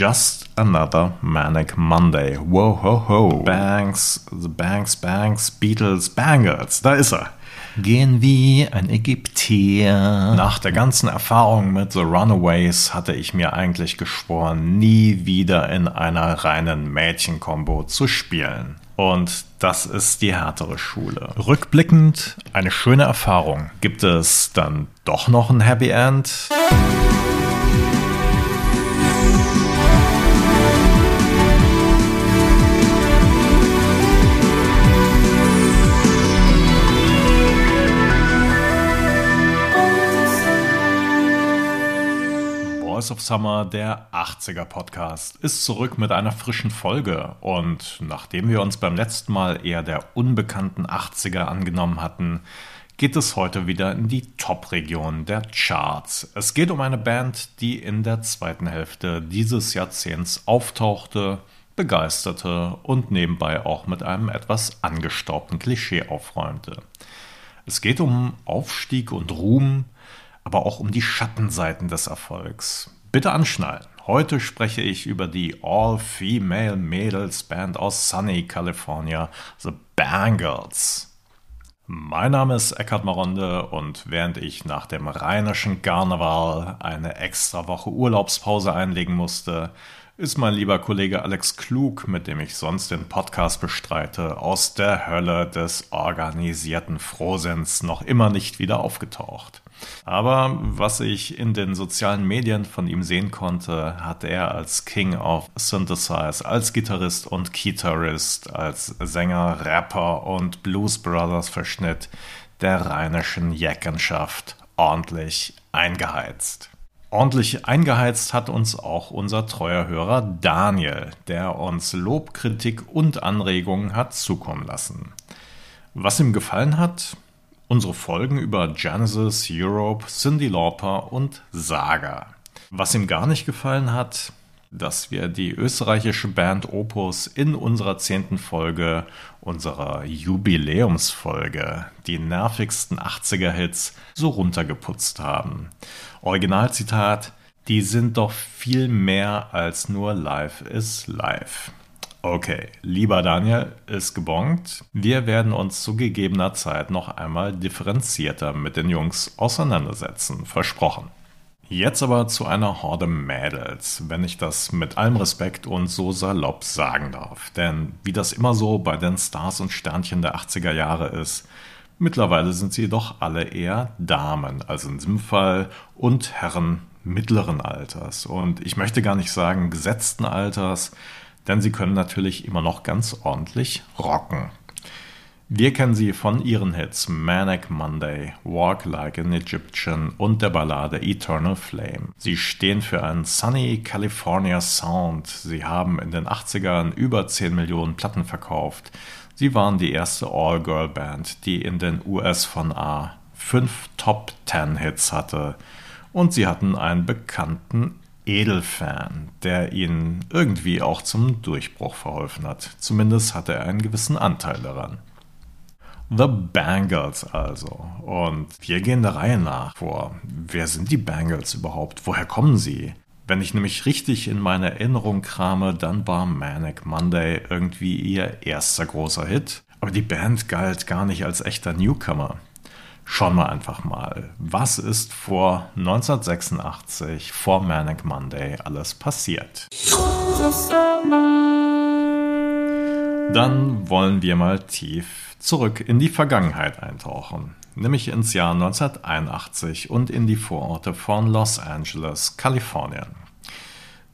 Just Another Manic Monday. Whoa, ho, ho. Banks, The Banks, Banks, Beatles, Bangles. Da ist er. Gehen wie ein Ägypter. Nach der ganzen Erfahrung mit The Runaways hatte ich mir eigentlich geschworen, nie wieder in einer reinen Mädchenkombo zu spielen. Und das ist die härtere Schule. Rückblickend eine schöne Erfahrung. Gibt es dann doch noch ein Happy End? Voice of Summer, der 80er Podcast, ist zurück mit einer frischen Folge. Und nachdem wir uns beim letzten Mal eher der unbekannten 80er angenommen hatten, geht es heute wieder in die Top-Region der Charts. Es geht um eine Band, die in der zweiten Hälfte dieses Jahrzehnts auftauchte, begeisterte und nebenbei auch mit einem etwas angestaubten Klischee aufräumte. Es geht um Aufstieg und Ruhm, aber auch um die Schattenseiten des Erfolgs. Bitte anschnallen. Heute spreche ich über die All-Female Mädels Band aus Sunny, California, The Bangles. Mein Name ist Eckhard Maronde und während ich nach dem rheinischen Karneval eine extra Woche Urlaubspause einlegen musste, ist mein lieber Kollege Alex Klug, mit dem ich sonst den Podcast bestreite, aus der Hölle des organisierten Frohsinns noch immer nicht wieder aufgetaucht. Aber was ich in den sozialen Medien von ihm sehen konnte, hat er als King of Synthesize, als Gitarrist und Gitarrist, als Sänger, Rapper und Blues Brothers Verschnitt der rheinischen Jackenschaft ordentlich eingeheizt. Ordentlich eingeheizt hat uns auch unser treuer Hörer Daniel, der uns Lob, Kritik und Anregungen hat zukommen lassen. Was ihm gefallen hat? Unsere Folgen über Genesis, Europe, Cindy Lauper und Saga. Was ihm gar nicht gefallen hat, dass wir die österreichische Band Opus in unserer zehnten Folge, unserer Jubiläumsfolge, die nervigsten 80er-Hits so runtergeputzt haben. Originalzitat, die sind doch viel mehr als nur Live is Live. Okay, lieber Daniel, ist gebongt. Wir werden uns zu gegebener Zeit noch einmal differenzierter mit den Jungs auseinandersetzen. Versprochen. Jetzt aber zu einer Horde Mädels, wenn ich das mit allem Respekt und so salopp sagen darf. Denn wie das immer so bei den Stars und Sternchen der 80er Jahre ist, mittlerweile sind sie doch alle eher Damen, also in diesem Fall, und Herren mittleren Alters. Und ich möchte gar nicht sagen gesetzten Alters, denn sie können natürlich immer noch ganz ordentlich rocken. Wir kennen sie von ihren Hits Manic Monday, Walk Like an Egyptian und der Ballade Eternal Flame. Sie stehen für einen Sunny California Sound. Sie haben in den 80ern über 10 Millionen Platten verkauft. Sie waren die erste All-Girl-Band, die in den US von A fünf Top 10 Hits hatte. Und sie hatten einen bekannten Edelfan, der ihnen irgendwie auch zum Durchbruch verholfen hat. Zumindest hatte er einen gewissen Anteil daran. The Bangles also. Und wir gehen der Reihe nach vor. Wer sind die Bangles überhaupt? Woher kommen sie? Wenn ich nämlich richtig in meine Erinnerung krame, dann war Manic Monday irgendwie ihr erster großer Hit. Aber die Band galt gar nicht als echter Newcomer. Schauen wir einfach mal, was ist vor 1986, vor Manic Monday alles passiert. Dann wollen wir mal tief zurück in die Vergangenheit eintauchen, nämlich ins Jahr 1981 und in die Vororte von Los Angeles, Kalifornien.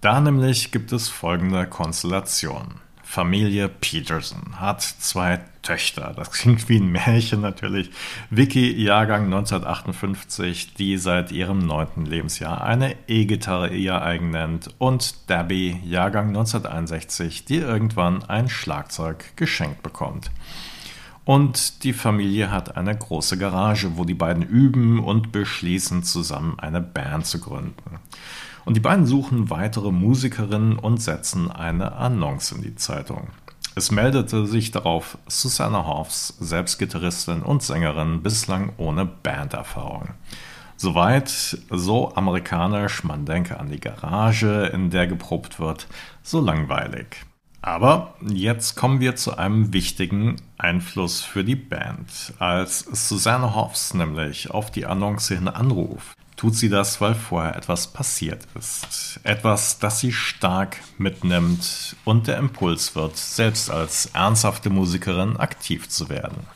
Da nämlich gibt es folgende Konstellation. Familie Peterson hat zwei Töchter. Das klingt wie ein Märchen natürlich. Vicky, Jahrgang 1958, die seit ihrem neunten Lebensjahr eine E-Gitarre ihr eigen nennt. Und Debbie, Jahrgang 1961, die irgendwann ein Schlagzeug geschenkt bekommt. Und die Familie hat eine große Garage, wo die beiden üben und beschließen, zusammen eine Band zu gründen. Und die beiden suchen weitere Musikerinnen und setzen eine Annonce in die Zeitung. Es meldete sich darauf Susanna Hoffs, selbst Gitarristin und Sängerin, bislang ohne Banderfahrung. Soweit so amerikanisch, man denke an die Garage, in der geprobt wird, so langweilig. Aber jetzt kommen wir zu einem wichtigen Einfluss für die Band. Als Susanne Hoffs nämlich auf die Annonce hin anruft, tut sie das, weil vorher etwas passiert ist. Etwas, das sie stark mitnimmt und der Impuls wird, selbst als ernsthafte Musikerin aktiv zu werden.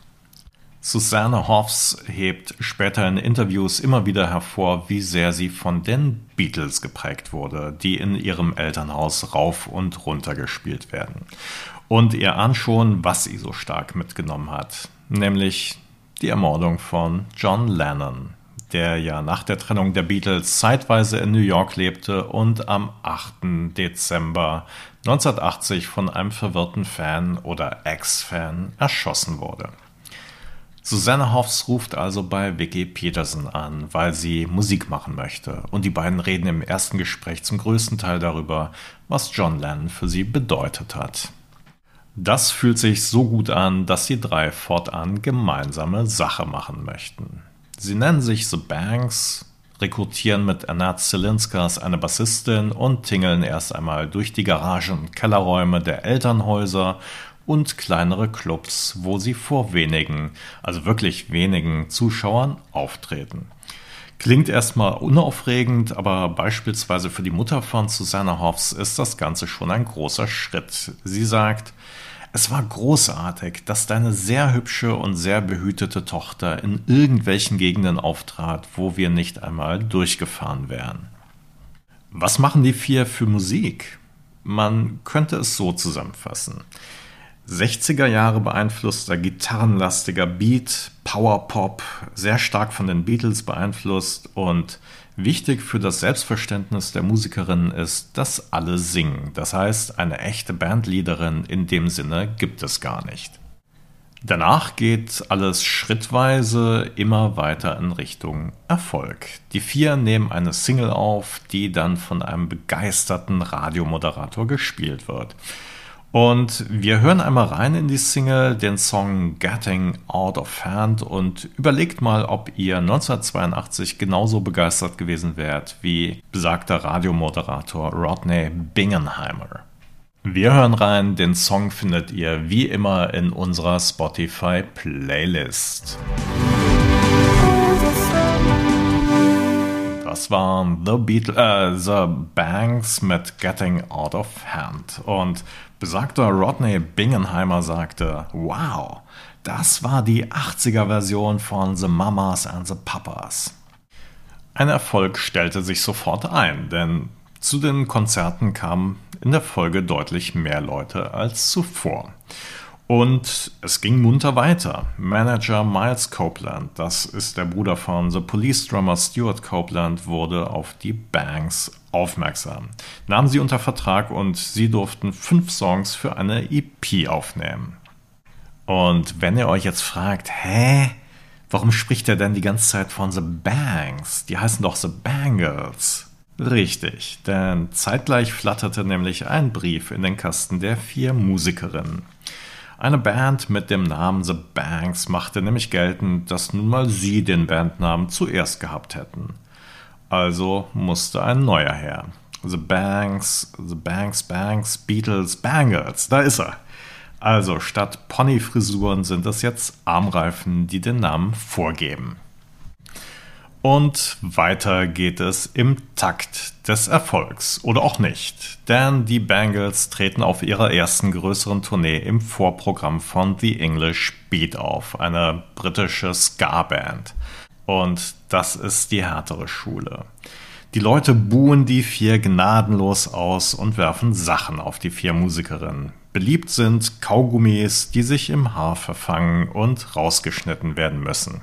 Susanne Hoffs hebt später in Interviews immer wieder hervor, wie sehr sie von den Beatles geprägt wurde, die in ihrem Elternhaus rauf und runter gespielt werden. Und ihr ahnt schon, was sie so stark mitgenommen hat, nämlich die Ermordung von John Lennon, der ja nach der Trennung der Beatles zeitweise in New York lebte und am 8. Dezember 1980 von einem verwirrten Fan oder Ex-Fan erschossen wurde. Susanne Hoffs ruft also bei Vicky Peterson an, weil sie Musik machen möchte. Und die beiden reden im ersten Gespräch zum größten Teil darüber, was John Lennon für sie bedeutet hat. Das fühlt sich so gut an, dass die drei fortan gemeinsame Sache machen möchten. Sie nennen sich The Banks, rekrutieren mit Anat Zelinskas eine Bassistin und tingeln erst einmal durch die Garagen und Kellerräume der Elternhäuser und kleinere Clubs, wo sie vor wenigen, also wirklich wenigen Zuschauern auftreten. Klingt erstmal unaufregend, aber beispielsweise für die Mutter von Susanna Hoffs ist das Ganze schon ein großer Schritt. Sie sagt, es war großartig, dass deine sehr hübsche und sehr behütete Tochter in irgendwelchen Gegenden auftrat, wo wir nicht einmal durchgefahren wären. Was machen die vier für Musik? Man könnte es so zusammenfassen. 60er Jahre beeinflusster gitarrenlastiger Beat, Powerpop, sehr stark von den Beatles beeinflusst und wichtig für das Selbstverständnis der Musikerinnen ist, dass alle singen. Das heißt, eine echte Bandleaderin in dem Sinne gibt es gar nicht. Danach geht alles schrittweise immer weiter in Richtung Erfolg. Die vier nehmen eine Single auf, die dann von einem begeisterten Radiomoderator gespielt wird. Und wir hören einmal rein in die Single, den Song Getting Out of Hand und überlegt mal, ob ihr 1982 genauso begeistert gewesen wärt wie besagter Radiomoderator Rodney Bingenheimer. Wir hören rein, den Song findet ihr wie immer in unserer Spotify Playlist. Das waren The, Beatles, äh, The Banks mit Getting Out of Hand. Und besagter Rodney Bingenheimer sagte, wow, das war die 80er-Version von The Mamas and the Papas. Ein Erfolg stellte sich sofort ein, denn zu den Konzerten kamen in der Folge deutlich mehr Leute als zuvor. Und es ging munter weiter. Manager Miles Copeland, das ist der Bruder von The Police Drummer Stuart Copeland, wurde auf die Banks aufmerksam, nahm sie unter Vertrag und sie durften fünf Songs für eine EP aufnehmen. Und wenn ihr euch jetzt fragt, hä? Warum spricht er denn die ganze Zeit von The Bangs? Die heißen doch The Bangles. Richtig, denn zeitgleich flatterte nämlich ein Brief in den Kasten der vier Musikerinnen. Eine Band mit dem Namen The Banks machte nämlich geltend, dass nun mal sie den Bandnamen zuerst gehabt hätten. Also musste ein neuer her. The Banks, The Banks, Banks, Beatles, Bangles, da ist er. Also statt Ponyfrisuren sind es jetzt Armreifen, die den Namen vorgeben. Und weiter geht es im Takt des Erfolgs oder auch nicht, denn die Bangles treten auf ihrer ersten größeren Tournee im Vorprogramm von The English Beat auf, eine britische Ska-Band. Und das ist die härtere Schule. Die Leute buhen die vier gnadenlos aus und werfen Sachen auf die vier Musikerinnen. Beliebt sind Kaugummis, die sich im Haar verfangen und rausgeschnitten werden müssen.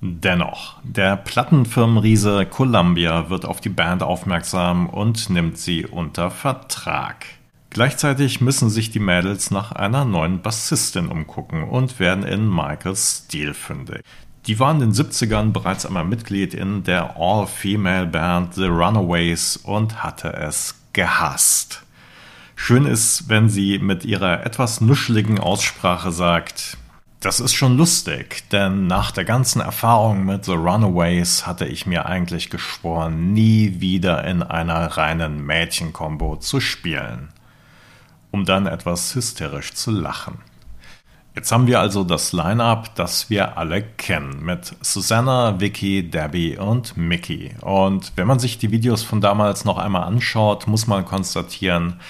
Dennoch, der Plattenfirmenriese Columbia wird auf die Band aufmerksam und nimmt sie unter Vertrag. Gleichzeitig müssen sich die Mädels nach einer neuen Bassistin umgucken und werden in Michael Steele fündig. Die war in den 70ern bereits einmal Mitglied in der All-Female-Band The Runaways und hatte es gehasst. Schön ist, wenn sie mit ihrer etwas nuscheligen Aussprache sagt, Das ist schon lustig, denn nach der ganzen Erfahrung mit The Runaways hatte ich mir eigentlich geschworen, nie wieder in einer reinen Mädchenkombo zu spielen, um dann etwas hysterisch zu lachen. Jetzt haben wir also das Line-up, das wir alle kennen, mit Susanna, Vicky, Debbie und Mickey. Und wenn man sich die Videos von damals noch einmal anschaut, muss man konstatieren,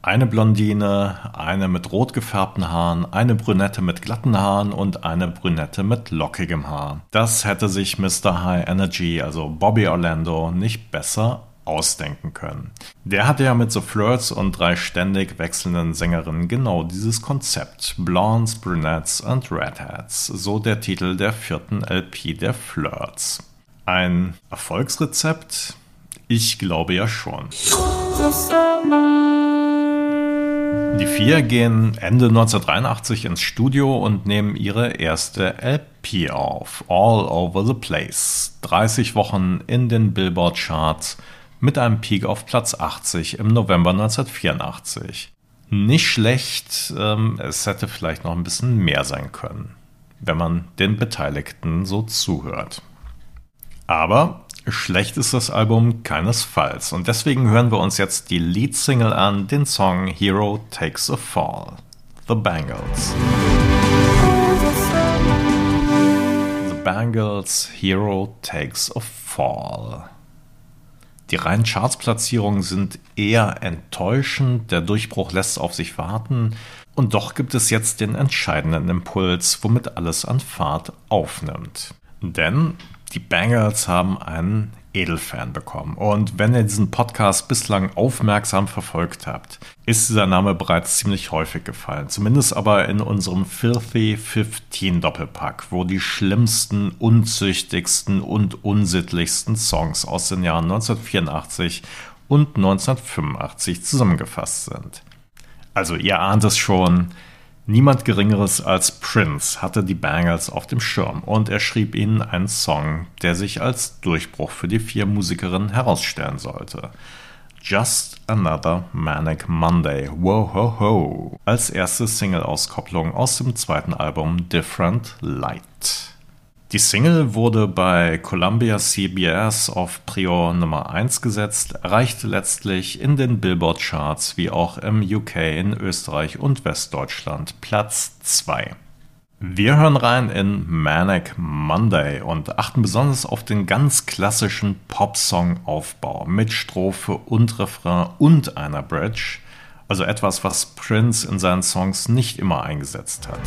eine Blondine, eine mit rot gefärbten Haaren, eine Brünette mit glatten Haaren und eine Brünette mit lockigem Haar. Das hätte sich Mr. High Energy, also Bobby Orlando, nicht besser ausdenken können. Der hatte ja mit The Flirts und drei ständig wechselnden Sängerinnen genau dieses Konzept. Blondes, Brunettes und Redheads. So der Titel der vierten LP der Flirts. Ein Erfolgsrezept? Ich glaube ja schon. Die vier gehen Ende 1983 ins Studio und nehmen ihre erste LP auf. All Over the Place. 30 Wochen in den Billboard Charts mit einem Peak auf Platz 80 im November 1984. Nicht schlecht, ähm, es hätte vielleicht noch ein bisschen mehr sein können, wenn man den Beteiligten so zuhört. Aber schlecht ist das Album keinesfalls und deswegen hören wir uns jetzt die Leadsingle an, den Song Hero Takes a Fall. The Bangles. The Bangles Hero Takes a Fall. Die reinen Chartsplatzierungen sind eher enttäuschend, der Durchbruch lässt auf sich warten und doch gibt es jetzt den entscheidenden Impuls, womit alles an Fahrt aufnimmt. Denn die Bangles haben einen Edelfan bekommen. Und wenn ihr diesen Podcast bislang aufmerksam verfolgt habt, ist dieser Name bereits ziemlich häufig gefallen. Zumindest aber in unserem Filthy 15 Doppelpack, wo die schlimmsten, unzüchtigsten und unsittlichsten Songs aus den Jahren 1984 und 1985 zusammengefasst sind. Also ihr ahnt es schon, Niemand Geringeres als Prince hatte die Bangles auf dem Schirm und er schrieb ihnen einen Song, der sich als Durchbruch für die vier Musikerinnen herausstellen sollte. Just Another Manic Monday, Whoa Ho Ho, als erste Single-Auskopplung aus dem zweiten Album Different Light. Die Single wurde bei Columbia CBS auf Prior Nummer 1 gesetzt, erreichte letztlich in den Billboard-Charts wie auch im UK, in Österreich und Westdeutschland Platz 2. Wir hören rein in Manic Monday und achten besonders auf den ganz klassischen Popsong-Aufbau mit Strophe und Refrain und einer Bridge, also etwas, was Prince in seinen Songs nicht immer eingesetzt hat.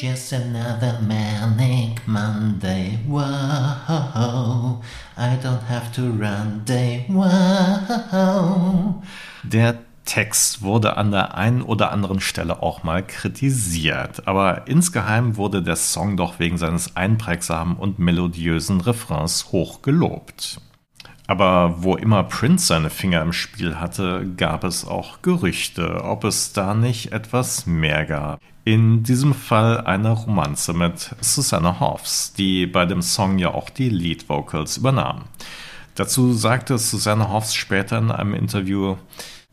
Just another manic Monday. Whoa, I don't have to run day. Whoa. Der Text wurde an der einen oder anderen Stelle auch mal kritisiert, aber insgeheim wurde der Song doch wegen seines einprägsamen und melodiösen Refrains hoch gelobt. Aber wo immer Prince seine Finger im Spiel hatte, gab es auch Gerüchte, ob es da nicht etwas mehr gab. In diesem Fall eine Romanze mit Susanna Hoffs, die bei dem Song ja auch die Lead Vocals übernahm. Dazu sagte Susanna Hoffs später in einem Interview,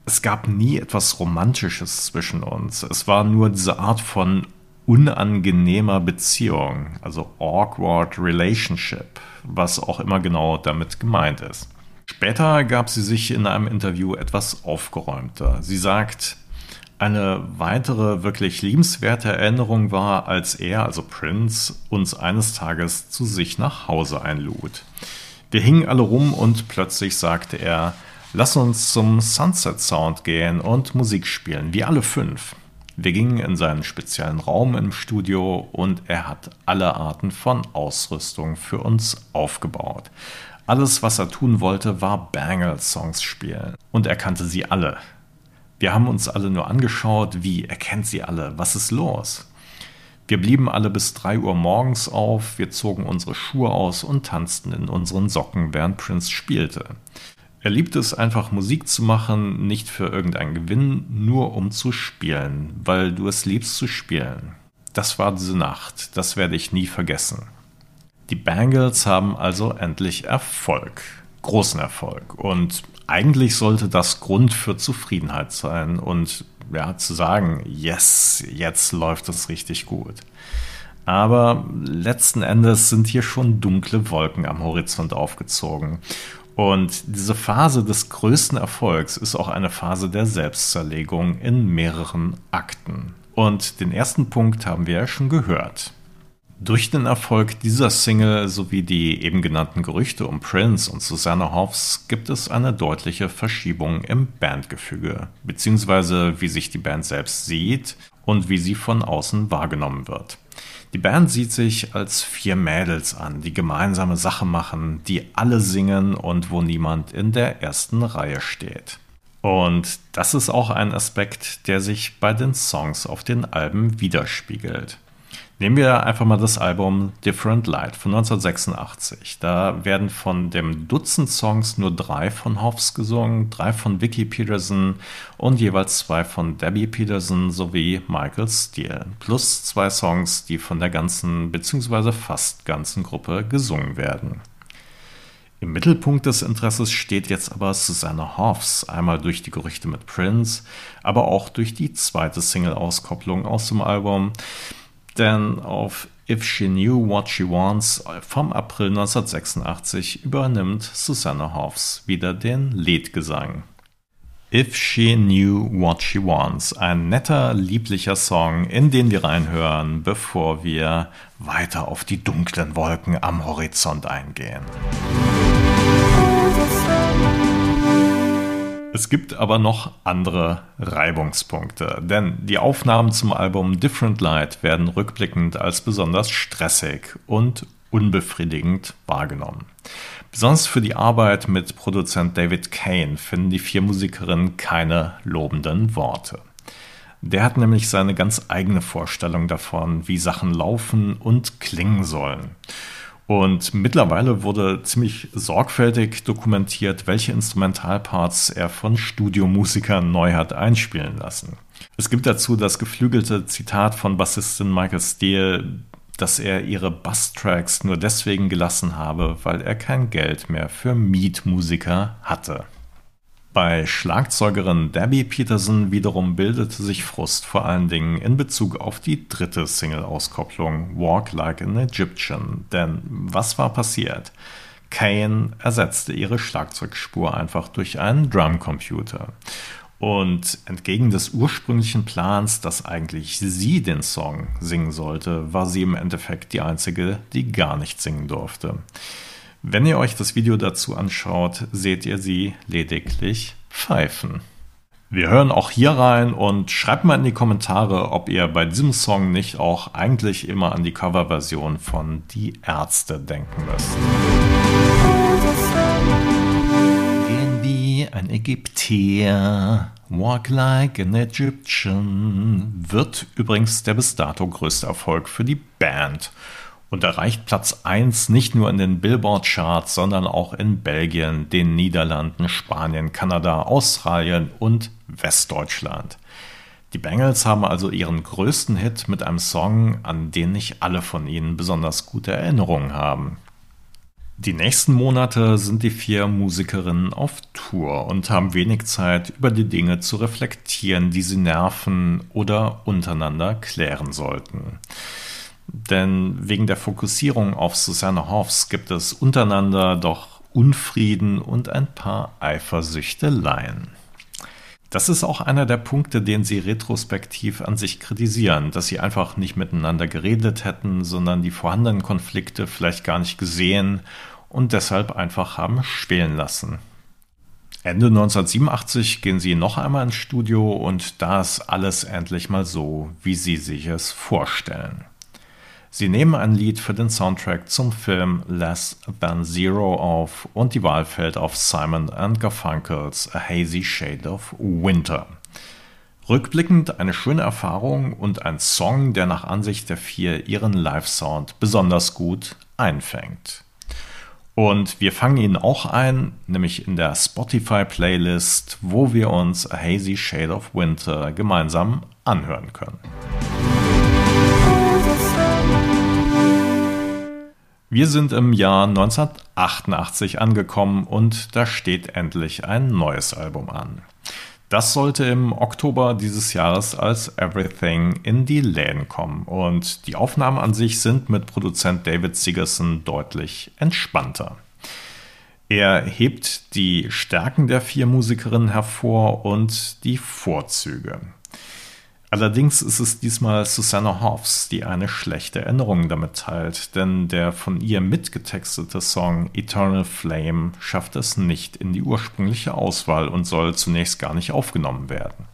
es gab nie etwas Romantisches zwischen uns. Es war nur diese Art von unangenehmer Beziehung, also awkward relationship, was auch immer genau damit gemeint ist. Später gab sie sich in einem Interview etwas aufgeräumter. Sie sagt, eine weitere wirklich liebenswerte Erinnerung war, als er, also Prince, uns eines Tages zu sich nach Hause einlud. Wir hingen alle rum und plötzlich sagte er, lass uns zum Sunset Sound gehen und Musik spielen, wie alle fünf. Wir gingen in seinen speziellen Raum im Studio und er hat alle Arten von Ausrüstung für uns aufgebaut. Alles, was er tun wollte, war Bangle-Songs spielen. Und er kannte sie alle. Wir haben uns alle nur angeschaut, wie, er kennt sie alle, was ist los? Wir blieben alle bis 3 Uhr morgens auf, wir zogen unsere Schuhe aus und tanzten in unseren Socken, während Prince spielte. Er liebte es einfach Musik zu machen, nicht für irgendeinen Gewinn, nur um zu spielen, weil du es liebst zu spielen. Das war diese Nacht, das werde ich nie vergessen. Die Bangles haben also endlich Erfolg, großen Erfolg und eigentlich sollte das Grund für Zufriedenheit sein und ja, zu sagen, yes, jetzt läuft es richtig gut. Aber letzten Endes sind hier schon dunkle Wolken am Horizont aufgezogen. Und diese Phase des größten Erfolgs ist auch eine Phase der Selbstzerlegung in mehreren Akten. Und den ersten Punkt haben wir ja schon gehört. Durch den Erfolg dieser Single sowie die eben genannten Gerüchte um Prince und Susanna Hoffs gibt es eine deutliche Verschiebung im Bandgefüge, beziehungsweise wie sich die Band selbst sieht und wie sie von außen wahrgenommen wird. Die Band sieht sich als vier Mädels an, die gemeinsame Sache machen, die alle singen und wo niemand in der ersten Reihe steht. Und das ist auch ein Aspekt, der sich bei den Songs auf den Alben widerspiegelt. Nehmen wir einfach mal das Album Different Light von 1986. Da werden von dem Dutzend Songs nur drei von Hoffs gesungen, drei von Vicky Peterson und jeweils zwei von Debbie Peterson sowie Michael Steele. Plus zwei Songs, die von der ganzen bzw. fast ganzen Gruppe gesungen werden. Im Mittelpunkt des Interesses steht jetzt aber Susanna Hoffs, einmal durch die Gerüchte mit Prince, aber auch durch die zweite Single-Auskopplung aus dem Album denn auf If She Knew What She Wants vom April 1986 übernimmt Susanna Hoffs wieder den Leadgesang. If She Knew What She Wants, ein netter, lieblicher Song, in den wir reinhören, bevor wir weiter auf die dunklen Wolken am Horizont eingehen. Es gibt aber noch andere Reibungspunkte, denn die Aufnahmen zum Album Different Light werden rückblickend als besonders stressig und unbefriedigend wahrgenommen. Besonders für die Arbeit mit Produzent David Kane finden die vier Musikerinnen keine lobenden Worte. Der hat nämlich seine ganz eigene Vorstellung davon, wie Sachen laufen und klingen sollen. Und mittlerweile wurde ziemlich sorgfältig dokumentiert, welche Instrumentalparts er von Studiomusikern neu hat einspielen lassen. Es gibt dazu das geflügelte Zitat von Bassistin Michael Steele, dass er ihre Basstracks nur deswegen gelassen habe, weil er kein Geld mehr für Mietmusiker hatte. Bei Schlagzeugerin Debbie Peterson wiederum bildete sich Frust vor allen Dingen in Bezug auf die dritte Single-Auskopplung Walk Like an Egyptian. Denn was war passiert? Kane ersetzte ihre Schlagzeugspur einfach durch einen Drumcomputer. Und entgegen des ursprünglichen Plans, dass eigentlich sie den Song singen sollte, war sie im Endeffekt die einzige, die gar nicht singen durfte. Wenn ihr euch das Video dazu anschaut, seht ihr sie lediglich pfeifen. Wir hören auch hier rein und schreibt mal in die Kommentare, ob ihr bei diesem Song nicht auch eigentlich immer an die Coverversion von Die Ärzte denken müsst. Gehen wie ein Ägypter, walk like an Egyptian, wird übrigens der bis dato größte Erfolg für die Band und erreicht Platz 1 nicht nur in den Billboard-Charts, sondern auch in Belgien, den Niederlanden, Spanien, Kanada, Australien und Westdeutschland. Die Bengals haben also ihren größten Hit mit einem Song, an den nicht alle von ihnen besonders gute Erinnerungen haben. Die nächsten Monate sind die vier Musikerinnen auf Tour und haben wenig Zeit, über die Dinge zu reflektieren, die sie nerven oder untereinander klären sollten. Denn wegen der Fokussierung auf Susanne Hoffs gibt es untereinander doch Unfrieden und ein paar Eifersüchteleien. Das ist auch einer der Punkte, den sie retrospektiv an sich kritisieren, dass sie einfach nicht miteinander geredet hätten, sondern die vorhandenen Konflikte vielleicht gar nicht gesehen und deshalb einfach haben schwelen lassen. Ende 1987 gehen sie noch einmal ins Studio und da ist alles endlich mal so, wie sie sich es vorstellen. Sie nehmen ein Lied für den Soundtrack zum Film Less Than Zero auf und die Wahl fällt auf Simon Garfunkels A Hazy Shade of Winter. Rückblickend eine schöne Erfahrung und ein Song, der nach Ansicht der vier ihren Live-Sound besonders gut einfängt. Und wir fangen ihn auch ein, nämlich in der Spotify-Playlist, wo wir uns A Hazy Shade of Winter gemeinsam anhören können. Wir sind im Jahr 1988 angekommen und da steht endlich ein neues Album an. Das sollte im Oktober dieses Jahres als Everything in die Läden kommen und die Aufnahmen an sich sind mit Produzent David Sigerson deutlich entspannter. Er hebt die Stärken der vier Musikerinnen hervor und die Vorzüge. Allerdings ist es diesmal Susanna Hoffs, die eine schlechte Erinnerung damit teilt, denn der von ihr mitgetextete Song Eternal Flame schafft es nicht in die ursprüngliche Auswahl und soll zunächst gar nicht aufgenommen werden.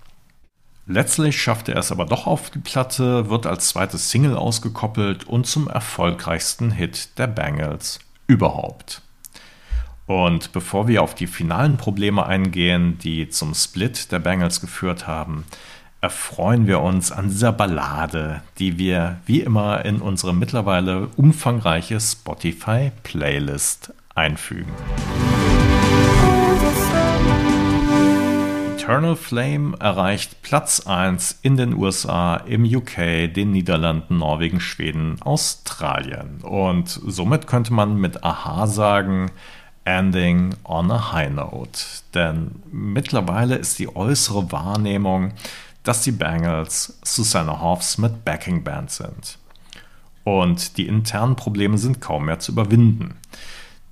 Letztlich schafft er es aber doch auf die Platte, wird als zweites Single ausgekoppelt und zum erfolgreichsten Hit der Bangles überhaupt. Und bevor wir auf die finalen Probleme eingehen, die zum Split der Bangles geführt haben, erfreuen wir uns an dieser Ballade, die wir wie immer in unsere mittlerweile umfangreiche Spotify-Playlist einfügen. Eternal Flame erreicht Platz 1 in den USA, im UK, den Niederlanden, Norwegen, Schweden, Australien. Und somit könnte man mit Aha sagen, Ending on a High Note. Denn mittlerweile ist die äußere Wahrnehmung dass die Bangles Susanna Hoffs mit Backing Band sind. Und die internen Probleme sind kaum mehr zu überwinden.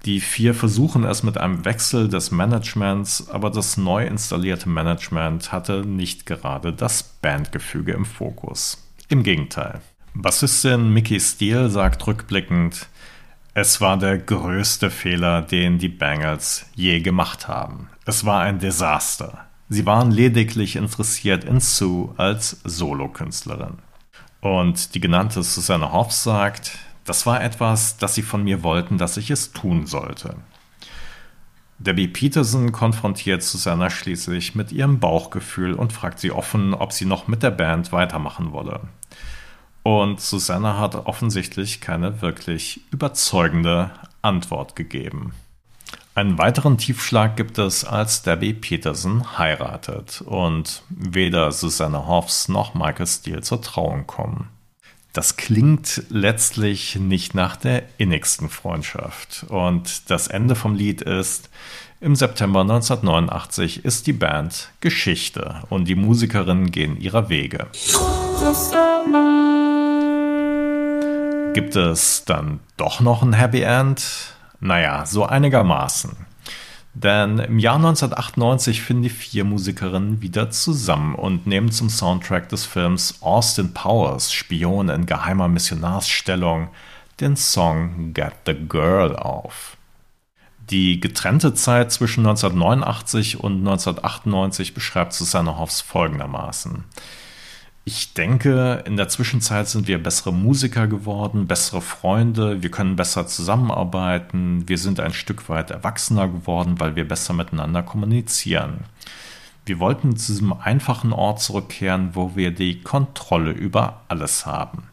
Die vier versuchen es mit einem Wechsel des Managements, aber das neu installierte Management hatte nicht gerade das Bandgefüge im Fokus. Im Gegenteil. Bassistin Mickey Steele sagt rückblickend, es war der größte Fehler, den die Bangles je gemacht haben. Es war ein Desaster. Sie waren lediglich interessiert in Sue als Solokünstlerin. Und die genannte Susanne Hoff sagt, das war etwas, das sie von mir wollten, dass ich es tun sollte. Debbie Peterson konfrontiert Susanna schließlich mit ihrem Bauchgefühl und fragt sie offen, ob sie noch mit der Band weitermachen wolle. Und Susanna hat offensichtlich keine wirklich überzeugende Antwort gegeben. Einen weiteren Tiefschlag gibt es, als Debbie Peterson heiratet und weder Susanne Hoffs noch Michael Steele zur Trauung kommen. Das klingt letztlich nicht nach der innigsten Freundschaft. Und das Ende vom Lied ist, im September 1989 ist die Band Geschichte und die Musikerinnen gehen ihrer Wege. Gibt es dann doch noch ein Happy End? Naja, so einigermaßen. Denn im Jahr 1998 finden die vier Musikerinnen wieder zusammen und nehmen zum Soundtrack des Films Austin Powers, Spion in geheimer Missionarsstellung, den Song Get the Girl auf. Die getrennte Zeit zwischen 1989 und 1998 beschreibt Susanne Hoffs folgendermaßen. Ich denke, in der Zwischenzeit sind wir bessere Musiker geworden, bessere Freunde, wir können besser zusammenarbeiten, wir sind ein Stück weit erwachsener geworden, weil wir besser miteinander kommunizieren. Wir wollten zu diesem einfachen Ort zurückkehren, wo wir die Kontrolle über alles haben.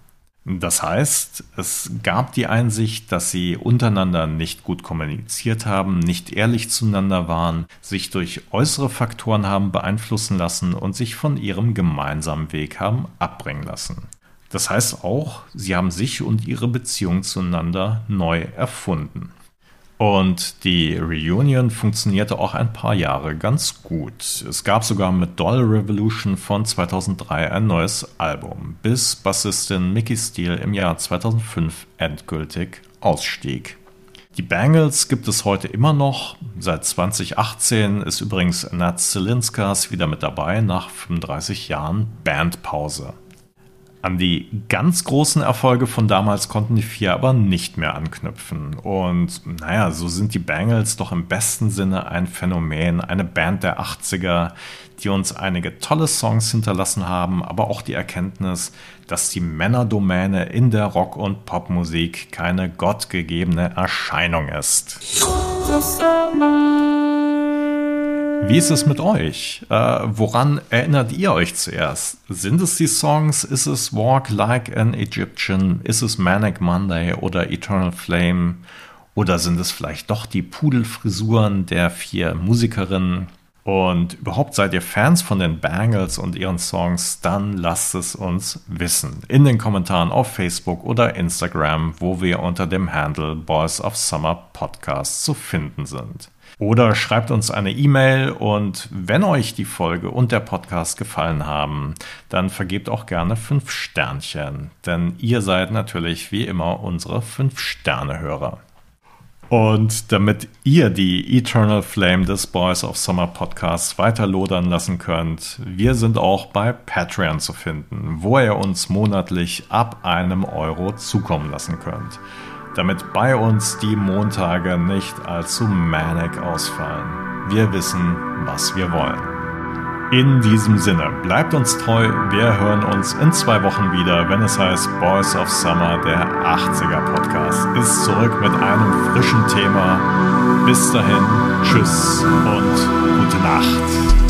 Das heißt, es gab die Einsicht, dass sie untereinander nicht gut kommuniziert haben, nicht ehrlich zueinander waren, sich durch äußere Faktoren haben beeinflussen lassen und sich von ihrem gemeinsamen Weg haben abbringen lassen. Das heißt auch, sie haben sich und ihre Beziehung zueinander neu erfunden. Und die Reunion funktionierte auch ein paar Jahre ganz gut. Es gab sogar mit Doll Revolution von 2003 ein neues Album, bis Bassistin Mickey Steele im Jahr 2005 endgültig ausstieg. Die Bangles gibt es heute immer noch. Seit 2018 ist übrigens Nat Zelinskas wieder mit dabei nach 35 Jahren Bandpause. An die ganz großen Erfolge von damals konnten die vier aber nicht mehr anknüpfen. Und naja, so sind die Bangles doch im besten Sinne ein Phänomen, eine Band der 80er, die uns einige tolle Songs hinterlassen haben, aber auch die Erkenntnis, dass die Männerdomäne in der Rock- und Popmusik keine gottgegebene Erscheinung ist. Wie ist es mit euch? Äh, woran erinnert ihr euch zuerst? Sind es die Songs? Ist es Walk Like an Egyptian? Ist es Manic Monday oder Eternal Flame? Oder sind es vielleicht doch die Pudelfrisuren der vier Musikerinnen? Und überhaupt seid ihr Fans von den Bangles und ihren Songs? Dann lasst es uns wissen. In den Kommentaren auf Facebook oder Instagram, wo wir unter dem Handle Boys of Summer Podcast zu finden sind. Oder schreibt uns eine E-Mail und wenn euch die Folge und der Podcast gefallen haben, dann vergebt auch gerne fünf Sternchen, denn ihr seid natürlich wie immer unsere fünf Sterne-Hörer. Und damit ihr die Eternal Flame des Boys of Summer Podcasts weiter lodern lassen könnt, wir sind auch bei Patreon zu finden, wo ihr uns monatlich ab einem Euro zukommen lassen könnt, damit bei uns die Montage nicht allzu manic ausfallen. Wir wissen, was wir wollen. In diesem Sinne, bleibt uns treu. Wir hören uns in zwei Wochen wieder, wenn es heißt Boys of Summer, der 80er Podcast, ist zurück mit einem frischen Thema. Bis dahin, tschüss und gute Nacht.